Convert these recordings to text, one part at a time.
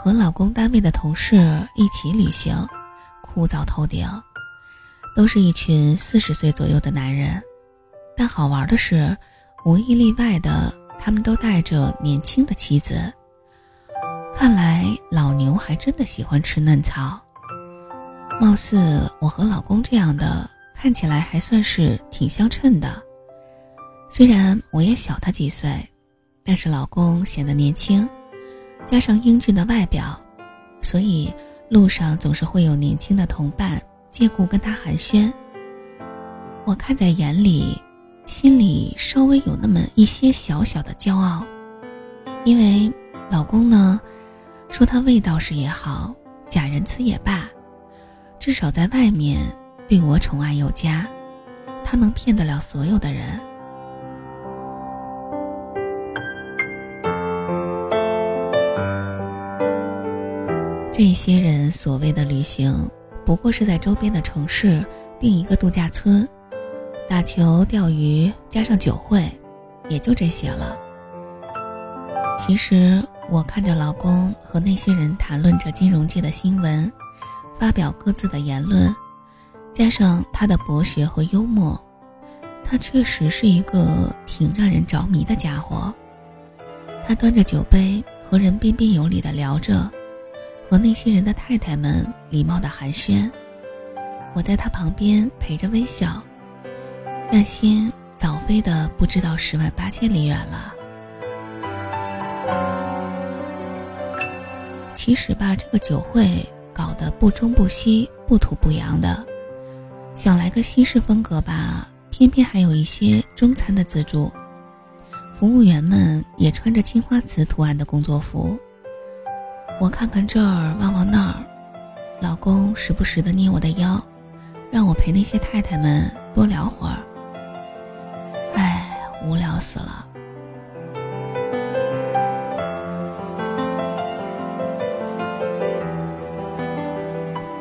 和老公单位的同事一起旅行，枯燥透顶。都是一群四十岁左右的男人，但好玩的是，无一例外的，他们都带着年轻的妻子。看来老牛还真的喜欢吃嫩草。貌似我和老公这样的，看起来还算是挺相称的。虽然我也小他几岁，但是老公显得年轻，加上英俊的外表，所以路上总是会有年轻的同伴借故跟他寒暄。我看在眼里，心里稍微有那么一些小小的骄傲，因为老公呢。说他味道是也好，假仁慈也罢，至少在外面对我宠爱有加，他能骗得了所有的人。这些人所谓的旅行，不过是在周边的城市订一个度假村，打球、钓鱼，加上酒会，也就这些了。其实。我看着老公和那些人谈论着金融界的新闻，发表各自的言论，加上他的博学和幽默，他确实是一个挺让人着迷的家伙。他端着酒杯和人彬彬有礼地聊着，和那些人的太太们礼貌地寒暄。我在他旁边陪着微笑，但心早飞的不知道十万八千里远了。其实吧，这个酒会搞得不中不西、不土不洋的，想来个西式风格吧，偏偏还有一些中餐的自助。服务员们也穿着青花瓷图案的工作服。我看看这儿，望望那儿，老公时不时的捏我的腰，让我陪那些太太们多聊会儿。唉，无聊死了。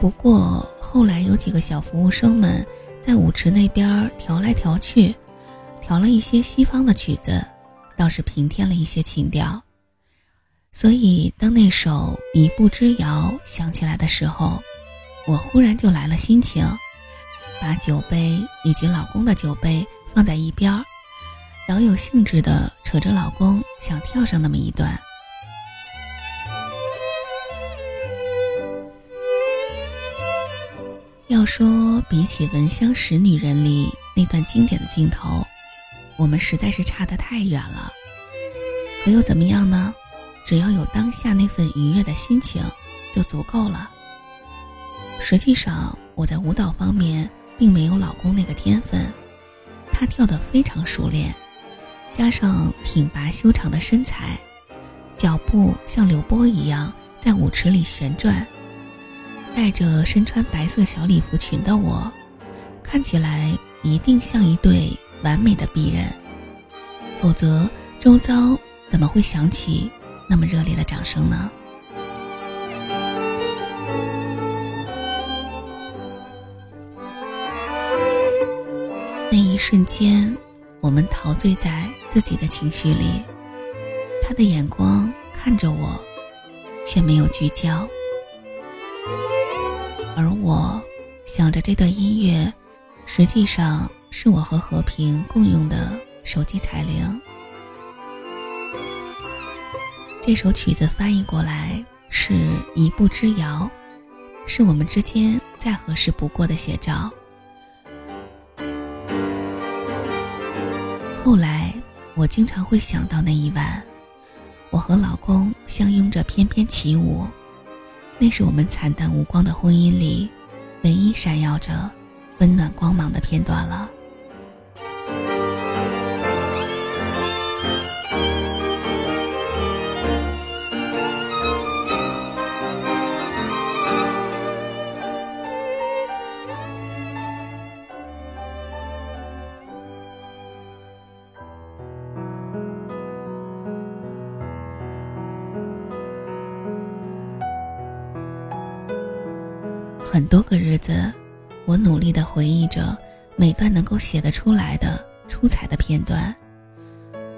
不过后来有几个小服务生们在舞池那边调来调去，调了一些西方的曲子，倒是平添了一些情调。所以当那首《一步之遥》响起来的时候，我忽然就来了心情，把酒杯以及老公的酒杯放在一边儿，饶有兴致地扯着老公想跳上那么一段。要说比起《闻香识女人》里那段经典的镜头，我们实在是差得太远了。可又怎么样呢？只要有当下那份愉悦的心情，就足够了。实际上，我在舞蹈方面并没有老公那个天分，他跳得非常熟练，加上挺拔修长的身材，脚步像流波一样在舞池里旋转。带着身穿白色小礼服裙的我，看起来一定像一对完美的璧人，否则周遭怎么会响起那么热烈的掌声呢？那一瞬间，我们陶醉在自己的情绪里，他的眼光看着我，却没有聚焦。而我想着这段音乐，实际上是我和和平共用的手机彩铃。这首曲子翻译过来是一步之遥，是我们之间再合适不过的写照。后来我经常会想到那一晚，我和老公相拥着翩翩起舞。那是我们惨淡无光的婚姻里，唯一闪耀着温暖光芒的片段了。很多个日子，我努力的回忆着每段能够写得出来的出彩的片段。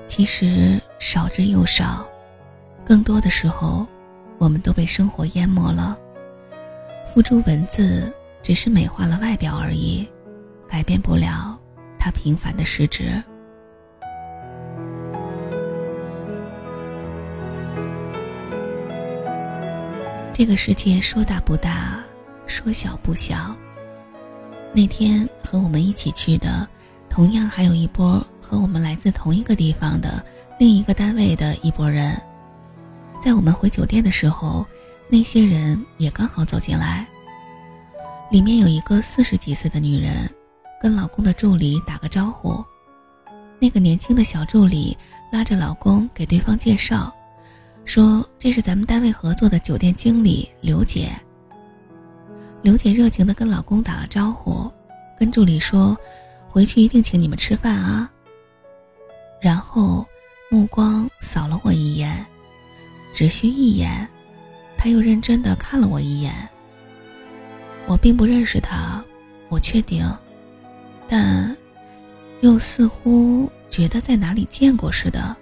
其实少之又少，更多的时候，我们都被生活淹没了。付诸文字，只是美化了外表而已，改变不了它平凡的实质。这个世界说大不大，说小不小。那天和我们一起去的，同样还有一波和我们来自同一个地方的另一个单位的一拨人。在我们回酒店的时候，那些人也刚好走进来。里面有一个四十几岁的女人，跟老公的助理打个招呼。那个年轻的小助理拉着老公给对方介绍。说这是咱们单位合作的酒店经理刘姐。刘姐热情的跟老公打了招呼，跟助理说：“回去一定请你们吃饭啊。”然后目光扫了我一眼，只需一眼，他又认真的看了我一眼。我并不认识他，我确定，但又似乎觉得在哪里见过似的。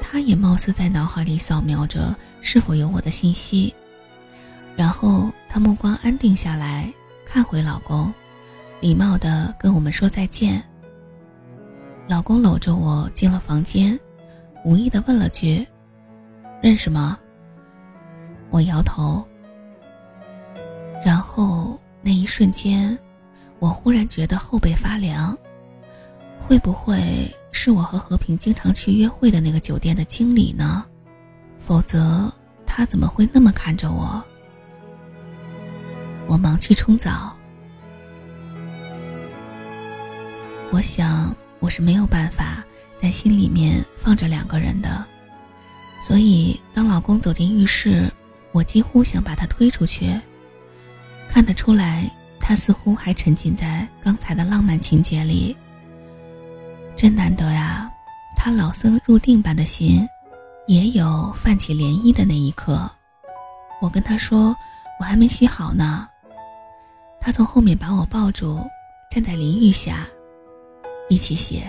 他也貌似在脑海里扫描着是否有我的信息，然后他目光安定下来，看回老公，礼貌地跟我们说再见。老公搂着我进了房间，无意地问了句：“认识吗？”我摇头。然后那一瞬间，我忽然觉得后背发凉，会不会？是我和和平经常去约会的那个酒店的经理呢，否则他怎么会那么看着我？我忙去冲澡。我想我是没有办法在心里面放着两个人的，所以当老公走进浴室，我几乎想把他推出去。看得出来，他似乎还沉浸在刚才的浪漫情节里。真难得呀，他老僧入定般的心，也有泛起涟漪的那一刻。我跟他说：“我还没洗好呢。”他从后面把我抱住，站在淋浴下，一起洗。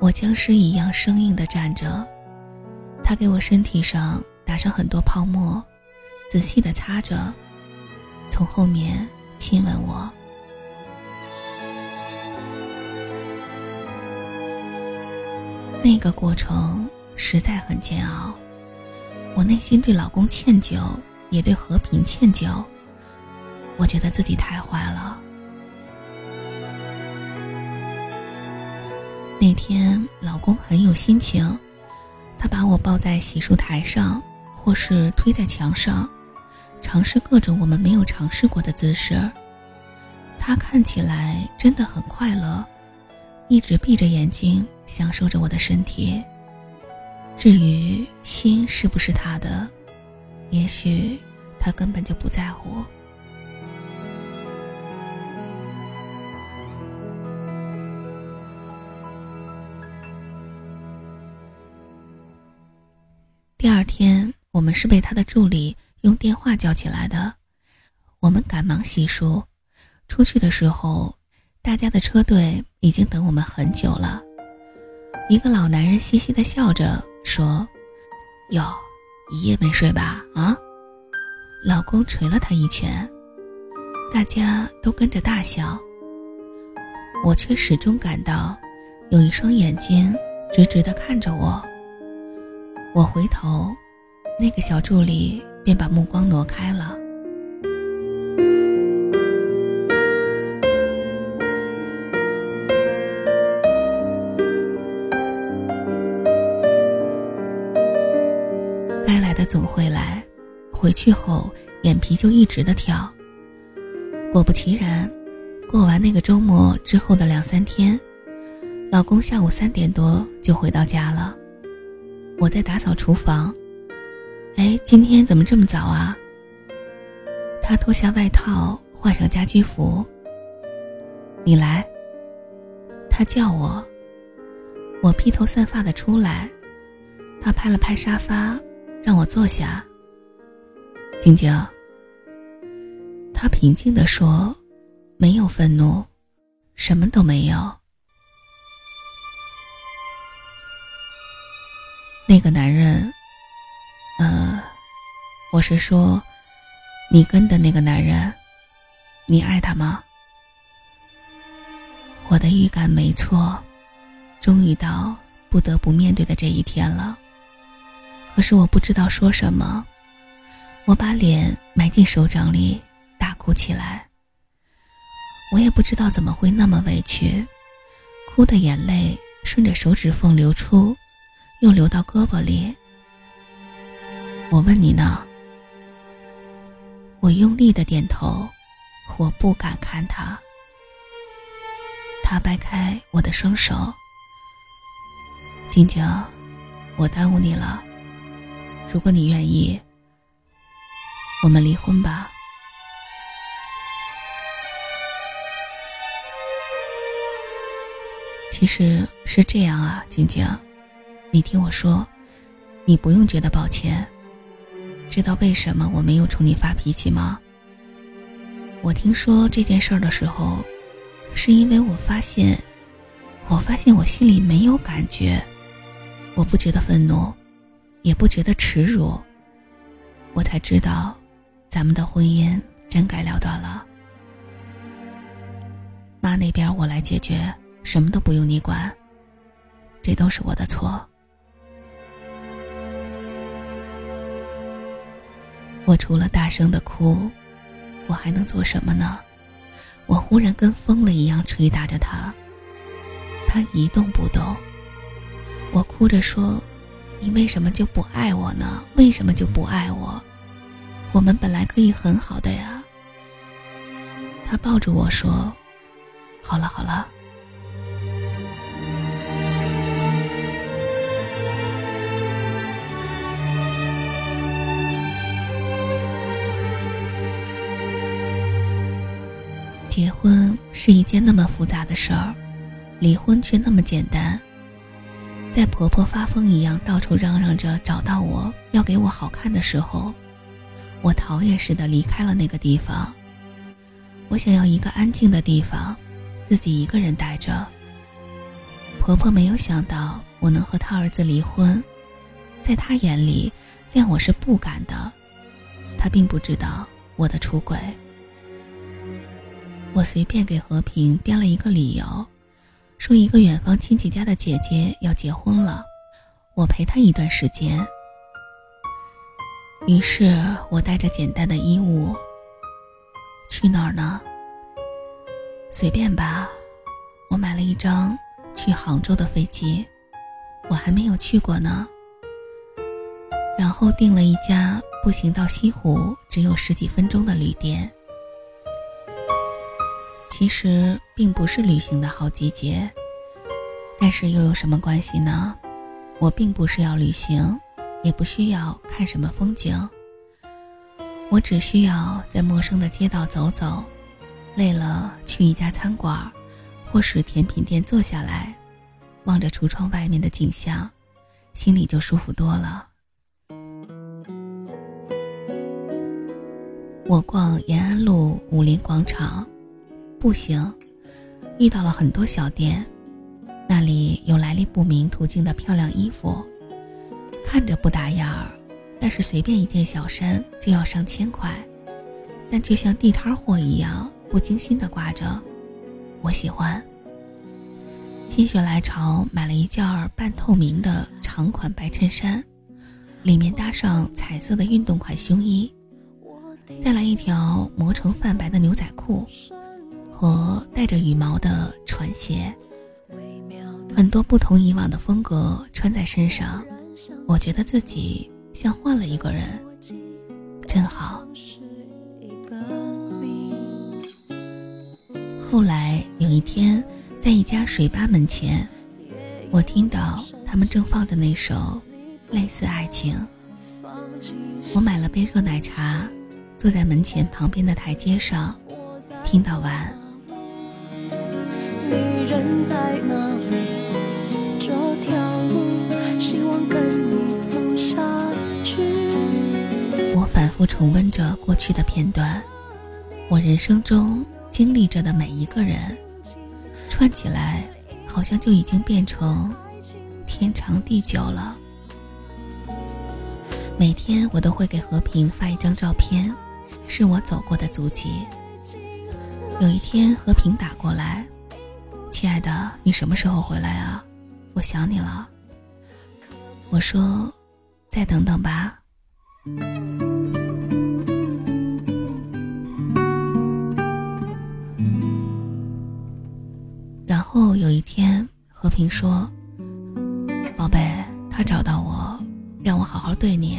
我僵尸一样生硬的站着，他给我身体上打上很多泡沫，仔细的擦着，从后面亲吻我。那个过程实在很煎熬，我内心对老公歉疚，也对和平歉疚。我觉得自己太坏了。那天老公很有心情，他把我抱在洗漱台上，或是推在墙上，尝试各种我们没有尝试过的姿势。他看起来真的很快乐。一直闭着眼睛享受着我的身体。至于心是不是他的，也许他根本就不在乎。第二天，我们是被他的助理用电话叫起来的。我们赶忙洗漱，出去的时候。大家的车队已经等我们很久了。一个老男人嘻嘻的笑着说：“哟，一夜没睡吧？”啊，老公捶了他一拳。大家都跟着大笑。我却始终感到，有一双眼睛直直的看着我。我回头，那个小助理便把目光挪开了。该来的总会来，回去后眼皮就一直的跳。果不其然，过完那个周末之后的两三天，老公下午三点多就回到家了。我在打扫厨房，哎，今天怎么这么早啊？他脱下外套，换上家居服。你来，他叫我，我披头散发的出来，他拍了拍沙发。让我坐下，晶晶。他平静地说：“没有愤怒，什么都没有。”那个男人，呃我是说，你跟的那个男人，你爱他吗？我的预感没错，终于到不得不面对的这一天了。可是我不知道说什么，我把脸埋进手掌里，大哭起来。我也不知道怎么会那么委屈，哭的眼泪顺着手指缝流出，又流到胳膊里。我问你呢？我用力的点头，我不敢看他。他掰开我的双手，静静，我耽误你了。如果你愿意，我们离婚吧。其实是这样啊，静静，你听我说，你不用觉得抱歉。知道为什么我没有冲你发脾气吗？我听说这件事儿的时候，是因为我发现，我发现我心里没有感觉，我不觉得愤怒。也不觉得耻辱，我才知道，咱们的婚姻真该了断了。妈那边我来解决，什么都不用你管。这都是我的错。我除了大声的哭，我还能做什么呢？我忽然跟疯了一样捶打着他，他一动不动。我哭着说。你为什么就不爱我呢？为什么就不爱我？我们本来可以很好的呀。他抱着我说：“好了好了。”结婚是一件那么复杂的事儿，离婚却那么简单。在婆婆发疯一样到处嚷嚷着找到我要给我好看的时候，我逃也似的离开了那个地方。我想要一个安静的地方，自己一个人待着。婆婆没有想到我能和她儿子离婚，在她眼里，谅我是不敢的。她并不知道我的出轨。我随便给和平编了一个理由。说一个远方亲戚家的姐姐要结婚了，我陪她一段时间。于是我带着简单的衣物，去哪儿呢？随便吧，我买了一张去杭州的飞机，我还没有去过呢。然后订了一家步行到西湖只有十几分钟的旅店。其实并不是旅行的好季节，但是又有什么关系呢？我并不是要旅行，也不需要看什么风景。我只需要在陌生的街道走走，累了去一家餐馆，或是甜品店坐下来，望着橱窗外面的景象，心里就舒服多了。我逛延安路武林广场。步行，遇到了很多小店，那里有来历不明途径的漂亮衣服，看着不打眼儿，但是随便一件小衫就要上千块，但却像地摊货一样不经心的挂着，我喜欢。心血来潮买了一件半透明的长款白衬衫，里面搭上彩色的运动款胸衣，再来一条磨成泛白的牛仔裤。和带着羽毛的船鞋，很多不同以往的风格穿在身上，我觉得自己像换了一个人，真好。后来有一天，在一家水吧门前，我听到他们正放着那首《类似爱情》，我买了杯热奶茶，坐在门前旁边的台阶上，听到完。人在哪里？这条路，希望跟你走下去。我反复重温着过去的片段，我人生中经历着的每一个人，串起来，好像就已经变成天长地久了。每天我都会给和平发一张照片，是我走过的足迹。有一天和平打过来，亲爱的，你什么时候回来啊？我想你了。我说，再等等吧。然后有一天，和平说：“宝贝，他找到我，让我好好对你。”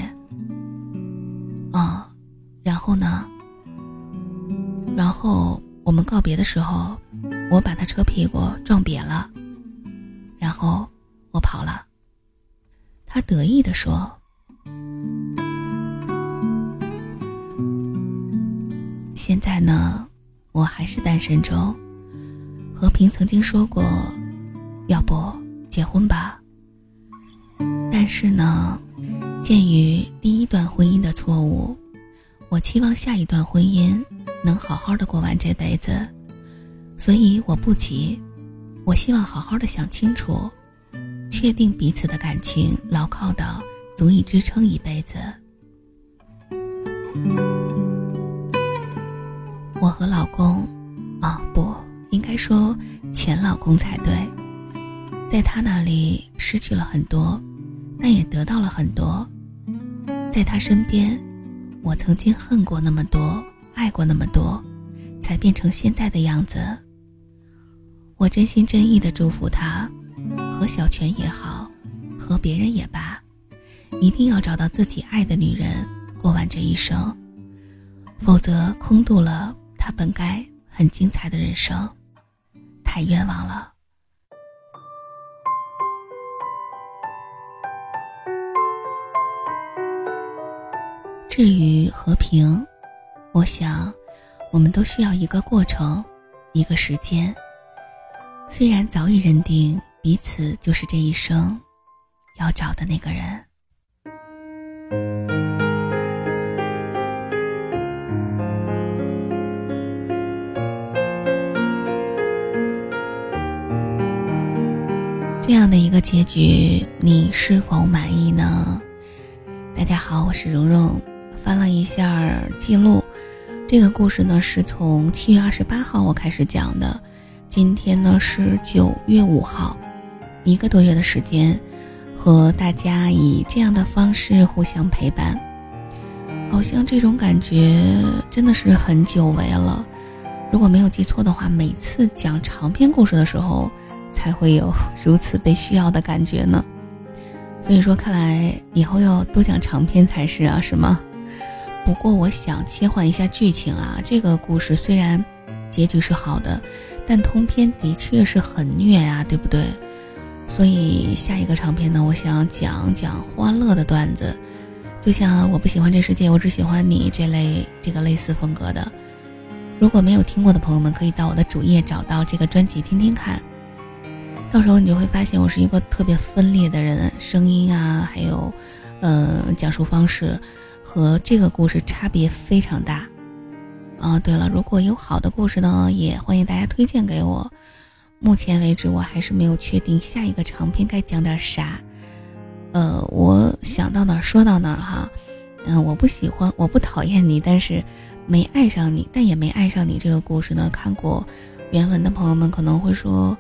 啊，然后呢？然后我们告别的时候，我把他车屁股撞瘪了，然后我跑了。他得意地说：“现在呢，我还是单身中。”和平曾经说过：“要不结婚吧。”但是呢，鉴于第一段婚姻的错误，我期望下一段婚姻能好好的过完这辈子，所以我不急。我希望好好的想清楚，确定彼此的感情牢靠到足以支撑一辈子。我和老公，啊不。应该说前老公才对，在他那里失去了很多，但也得到了很多。在他身边，我曾经恨过那么多，爱过那么多，才变成现在的样子。我真心真意的祝福他，和小泉也好，和别人也罢，一定要找到自己爱的女人，过完这一生，否则空度了他本该很精彩的人生。太冤枉了。至于和平，我想，我们都需要一个过程，一个时间。虽然早已认定彼此就是这一生要找的那个人。这样的一个结局，你是否满意呢？大家好，我是蓉蓉。翻了一下记录，这个故事呢是从七月二十八号我开始讲的，今天呢是九月五号，一个多月的时间，和大家以这样的方式互相陪伴，好像这种感觉真的是很久违了。如果没有记错的话，每次讲长篇故事的时候。才会有如此被需要的感觉呢，所以说看来以后要多讲长篇才是啊，是吗？不过我想切换一下剧情啊，这个故事虽然结局是好的，但通篇的确是很虐啊，对不对？所以下一个长篇呢，我想讲讲欢乐的段子，就像我不喜欢这世界，我只喜欢你这类这个类似风格的。如果没有听过的朋友们，可以到我的主页找到这个专辑听听看。到时候你就会发现我是一个特别分裂的人，声音啊，还有，呃，讲述方式和这个故事差别非常大。啊，对了，如果有好的故事呢，也欢迎大家推荐给我。目前为止，我还是没有确定下一个长篇该讲点啥。呃，我想到哪儿说到哪儿哈。嗯，我不喜欢，我不讨厌你，但是没爱上你，但也没爱上你这个故事呢。看过原文的朋友们可能会说。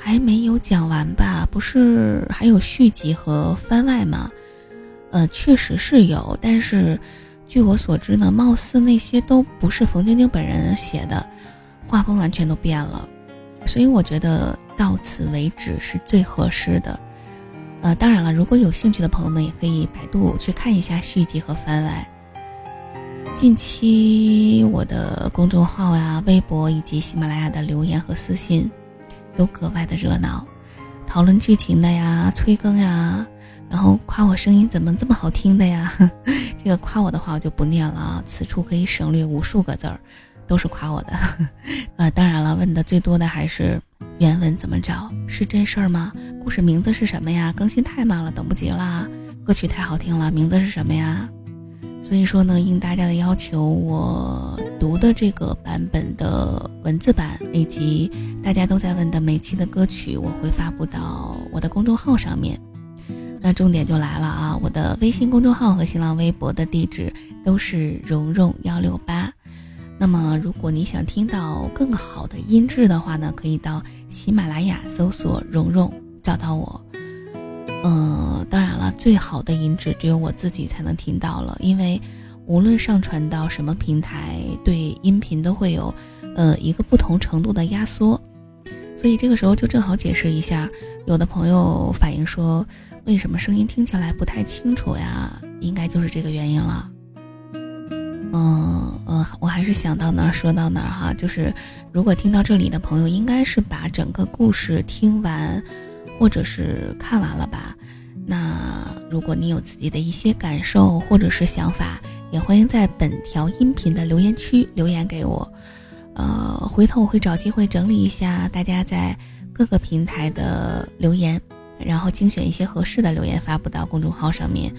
还没有讲完吧？不是还有续集和番外吗？呃，确实是有，但是据我所知呢，貌似那些都不是冯晶晶本人写的，画风完全都变了，所以我觉得到此为止是最合适的。呃，当然了，如果有兴趣的朋友们也可以百度去看一下续集和番外。近期我的公众号呀、微博以及喜马拉雅的留言和私信。都格外的热闹，讨论剧情的呀，催更呀，然后夸我声音怎么这么好听的呀？这个夸我的话我就不念了啊，此处可以省略无数个字儿，都是夸我的。呃，当然了，问的最多的还是原文怎么找？是真事儿吗？故事名字是什么呀？更新太慢了，等不及了。歌曲太好听了，名字是什么呀？所以说呢，应大家的要求，我读的这个版本的文字版，以及大家都在问的每期的歌曲，我会发布到我的公众号上面。那重点就来了啊！我的微信公众号和新浪微博的地址都是蓉蓉幺六八。那么，如果你想听到更好的音质的话呢，可以到喜马拉雅搜索“蓉蓉”找到我。嗯，当然了，最好的音质只有我自己才能听到了，因为无论上传到什么平台，对音频都会有呃一个不同程度的压缩。所以这个时候就正好解释一下，有的朋友反映说。为什么声音听起来不太清楚呀？应该就是这个原因了。嗯嗯，我还是想到哪儿说到哪儿哈。就是如果听到这里的朋友，应该是把整个故事听完，或者是看完了吧。那如果你有自己的一些感受或者是想法，也欢迎在本条音频的留言区留言给我。呃，回头我会找机会整理一下大家在各个平台的留言。然后精选一些合适的留言发布到公众号上面，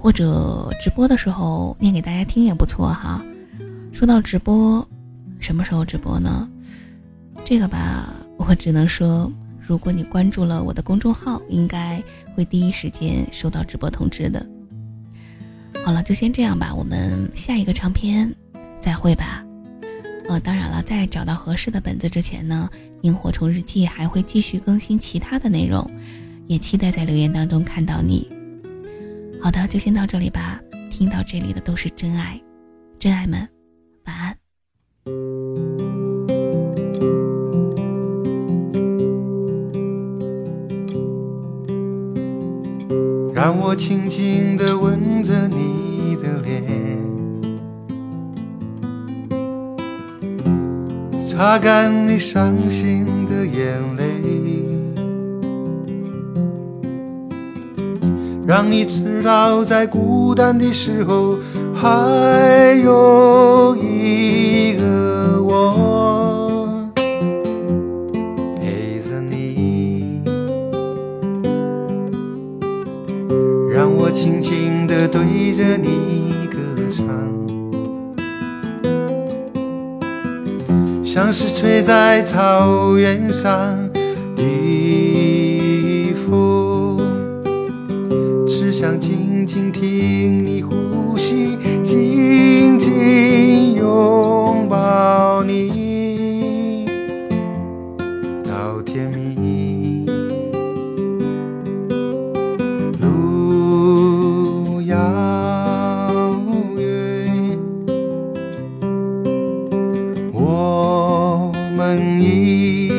或者直播的时候念给大家听也不错哈。说到直播，什么时候直播呢？这个吧，我只能说，如果你关注了我的公众号，应该会第一时间收到直播通知的。好了，就先这样吧，我们下一个长篇再会吧。呃，当然了，在找到合适的本子之前呢，萤火虫日记还会继续更新其他的内容。也期待在留言当中看到你。好的，就先到这里吧。听到这里的都是真爱，真爱们，晚安。让我轻轻地吻着你擦干你伤心的眼泪。让你知道，在孤单的时候，还有一个我像是吹在草原上的风。只想静静听一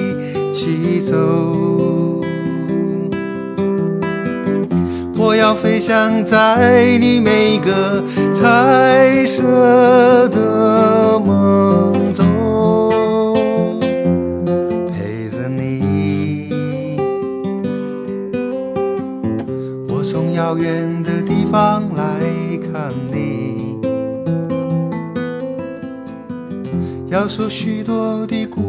起走。我要飞翔在你每个彩色的梦中，陪着你。我从遥远的地方来看你，要说许多的故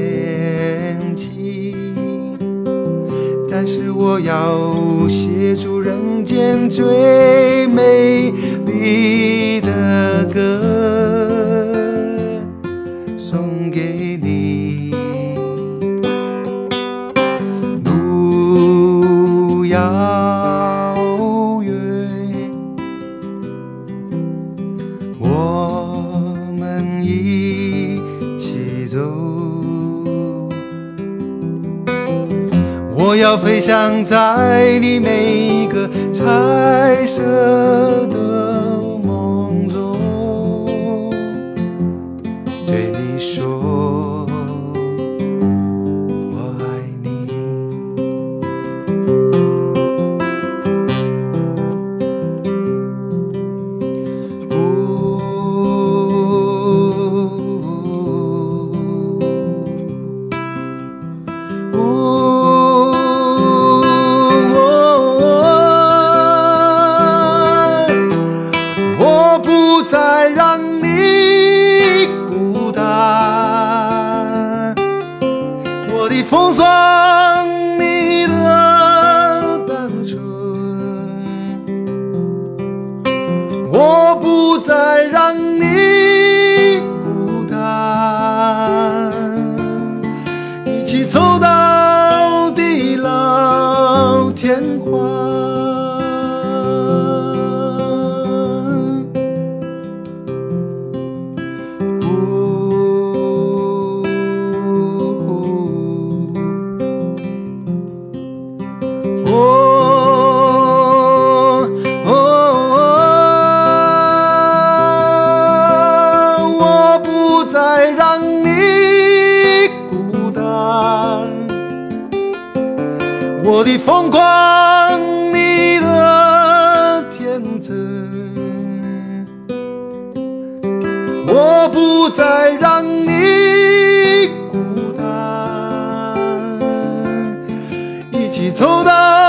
但是我要写出人间最美丽的歌，要飞翔在你每个彩色的花。一起